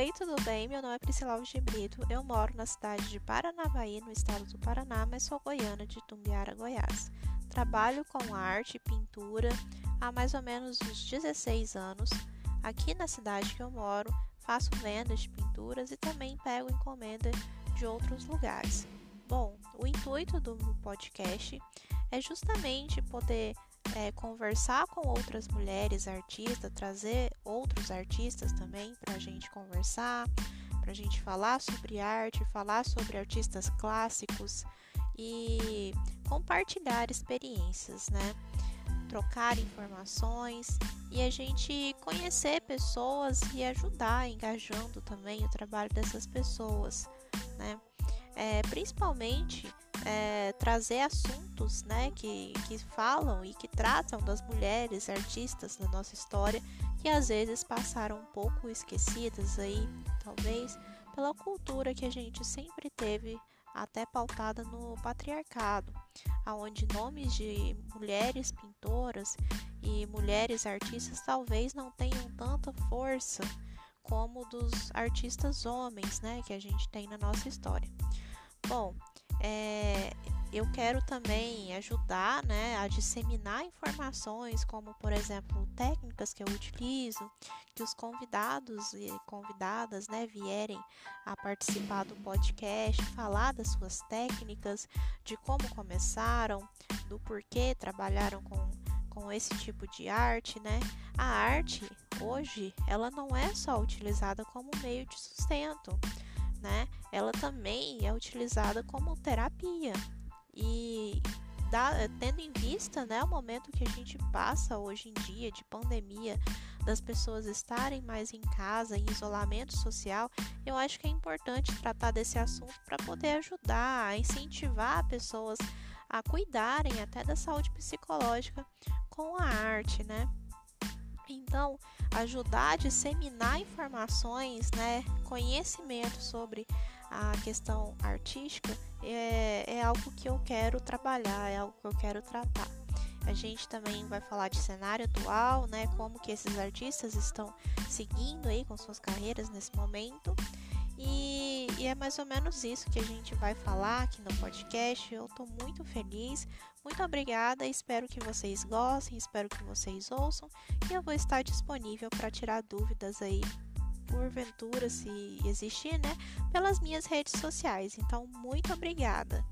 Oi, tudo bem? Meu nome é Priscila Alves de Brito. Eu moro na cidade de Paranavaí, no estado do Paraná, mas sou goiana de Tumbiara, Goiás. Trabalho com arte e pintura há mais ou menos uns 16 anos. Aqui na cidade que eu moro, faço vendas de pinturas e também pego encomenda de outros lugares. Bom, o intuito do podcast é justamente poder é, conversar com outras mulheres artistas, trazer outros artistas também para a gente conversar, para a gente falar sobre arte, falar sobre artistas clássicos e compartilhar experiências, né? Trocar informações e a gente conhecer pessoas e ajudar engajando também o trabalho dessas pessoas, né? É, principalmente é, trazer assuntos né, que, que falam e que tratam das mulheres artistas da nossa história que às vezes passaram um pouco esquecidas aí, talvez, pela cultura que a gente sempre teve até pautada no patriarcado, aonde nomes de mulheres pintoras e mulheres artistas talvez não tenham tanta força como dos artistas homens, né, que a gente tem na nossa história. Bom, é, eu quero também ajudar né, a disseminar informações, como por exemplo técnicas que eu utilizo, que os convidados e convidadas né, vierem a participar do podcast, falar das suas técnicas, de como começaram, do porquê trabalharam com, com esse tipo de arte, né? A arte hoje ela não é só utilizada como meio de sustento né? Ela também é utilizada como terapia. E dá, tendo em vista né, o momento que a gente passa hoje em dia de pandemia, das pessoas estarem mais em casa, em isolamento social, eu acho que é importante tratar desse assunto para poder ajudar, a incentivar pessoas a cuidarem até da saúde psicológica com a arte, né? Então, ajudar a disseminar informações, né, conhecimento sobre a questão artística é, é algo que eu quero trabalhar, é algo que eu quero tratar. A gente também vai falar de cenário atual, né, como que esses artistas estão seguindo aí com suas carreiras nesse momento. E, e, é mais ou menos isso que a gente vai falar aqui no podcast. Eu estou muito feliz, muito obrigada. Espero que vocês gostem, espero que vocês ouçam. E eu vou estar disponível para tirar dúvidas aí, porventura, se existir, né? Pelas minhas redes sociais. Então, muito obrigada.